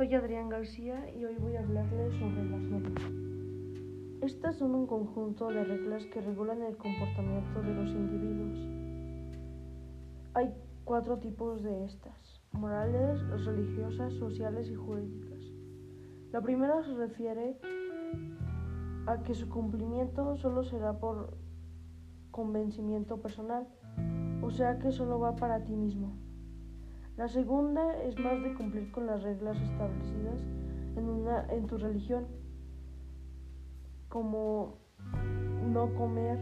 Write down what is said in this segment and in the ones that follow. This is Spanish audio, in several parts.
Soy Adrián García y hoy voy a hablarles sobre las normas. Estas son un conjunto de reglas que regulan el comportamiento de los individuos. Hay cuatro tipos de estas, morales, religiosas, sociales y jurídicas. La primera se refiere a que su cumplimiento solo será por convencimiento personal, o sea que solo va para ti mismo. La segunda es más de cumplir con las reglas establecidas en, una, en tu religión, como no comer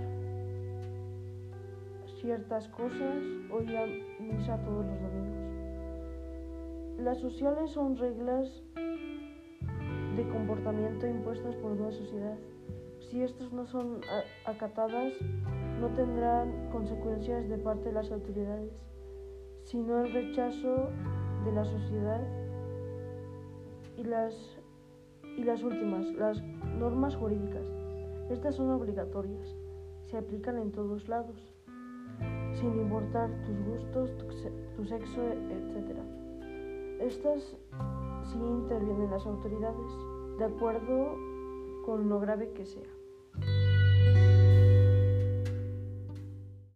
ciertas cosas o ir a misa todos los domingos. Las sociales son reglas de comportamiento impuestas por una sociedad. Si estas no son acatadas, no tendrán consecuencias de parte de las autoridades sino el rechazo de la sociedad y las, y las últimas, las normas jurídicas. Estas son obligatorias, se aplican en todos lados, sin importar tus gustos, tu, sexo, etc. Estas sí intervienen las autoridades, de acuerdo con lo grave que sea.